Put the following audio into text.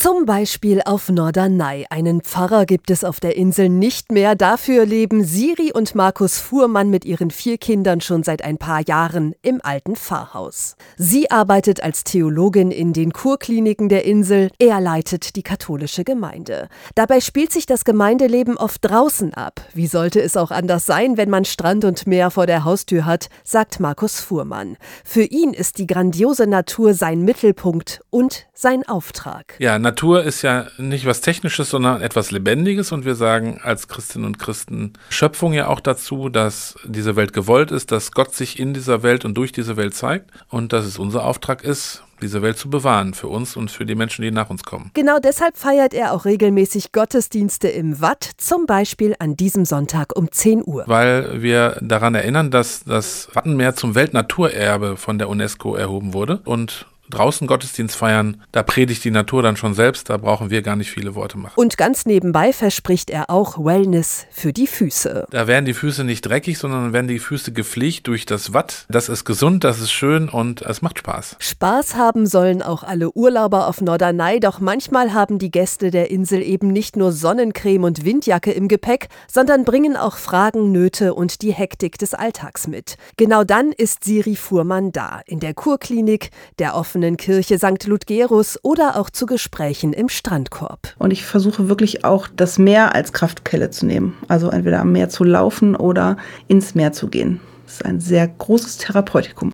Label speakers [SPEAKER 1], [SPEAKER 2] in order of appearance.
[SPEAKER 1] Zum Beispiel auf Norderney. Einen Pfarrer gibt es auf der Insel nicht mehr. Dafür leben Siri und Markus Fuhrmann mit ihren vier Kindern schon seit ein paar Jahren im alten Pfarrhaus. Sie arbeitet als Theologin in den Kurkliniken der Insel. Er leitet die katholische Gemeinde. Dabei spielt sich das Gemeindeleben oft draußen ab. Wie sollte es auch anders sein, wenn man Strand und Meer vor der Haustür hat, sagt Markus Fuhrmann. Für ihn ist die grandiose Natur sein Mittelpunkt und sein Auftrag.
[SPEAKER 2] Ja, Natur ist ja nicht was Technisches, sondern etwas Lebendiges und wir sagen als Christinnen und Christen Schöpfung ja auch dazu, dass diese Welt gewollt ist, dass Gott sich in dieser Welt und durch diese Welt zeigt und dass es unser Auftrag ist, diese Welt zu bewahren für uns und für die Menschen, die nach uns kommen.
[SPEAKER 1] Genau deshalb feiert er auch regelmäßig Gottesdienste im Watt, zum Beispiel an diesem Sonntag um 10 Uhr.
[SPEAKER 2] Weil wir daran erinnern, dass das Wattenmeer zum Weltnaturerbe von der UNESCO erhoben wurde und draußen Gottesdienst feiern, da predigt die Natur dann schon selbst, da brauchen wir gar nicht viele Worte machen.
[SPEAKER 1] Und ganz nebenbei verspricht er auch Wellness für die Füße.
[SPEAKER 2] Da werden die Füße nicht dreckig, sondern werden die Füße gepflegt durch das Watt. Das ist gesund, das ist schön und es macht Spaß.
[SPEAKER 1] Spaß haben sollen auch alle Urlauber auf Norderney, doch manchmal haben die Gäste der Insel eben nicht nur Sonnencreme und Windjacke im Gepäck, sondern bringen auch Fragen, Nöte und die Hektik des Alltags mit. Genau dann ist Siri Fuhrmann da, in der Kurklinik, der offenen offenen Kirche St. Ludgerus oder auch zu Gesprächen im Strandkorb.
[SPEAKER 3] Und ich versuche wirklich auch das Meer als Kraftquelle zu nehmen. Also entweder am Meer zu laufen oder ins Meer zu gehen. Das ist ein sehr großes Therapeutikum.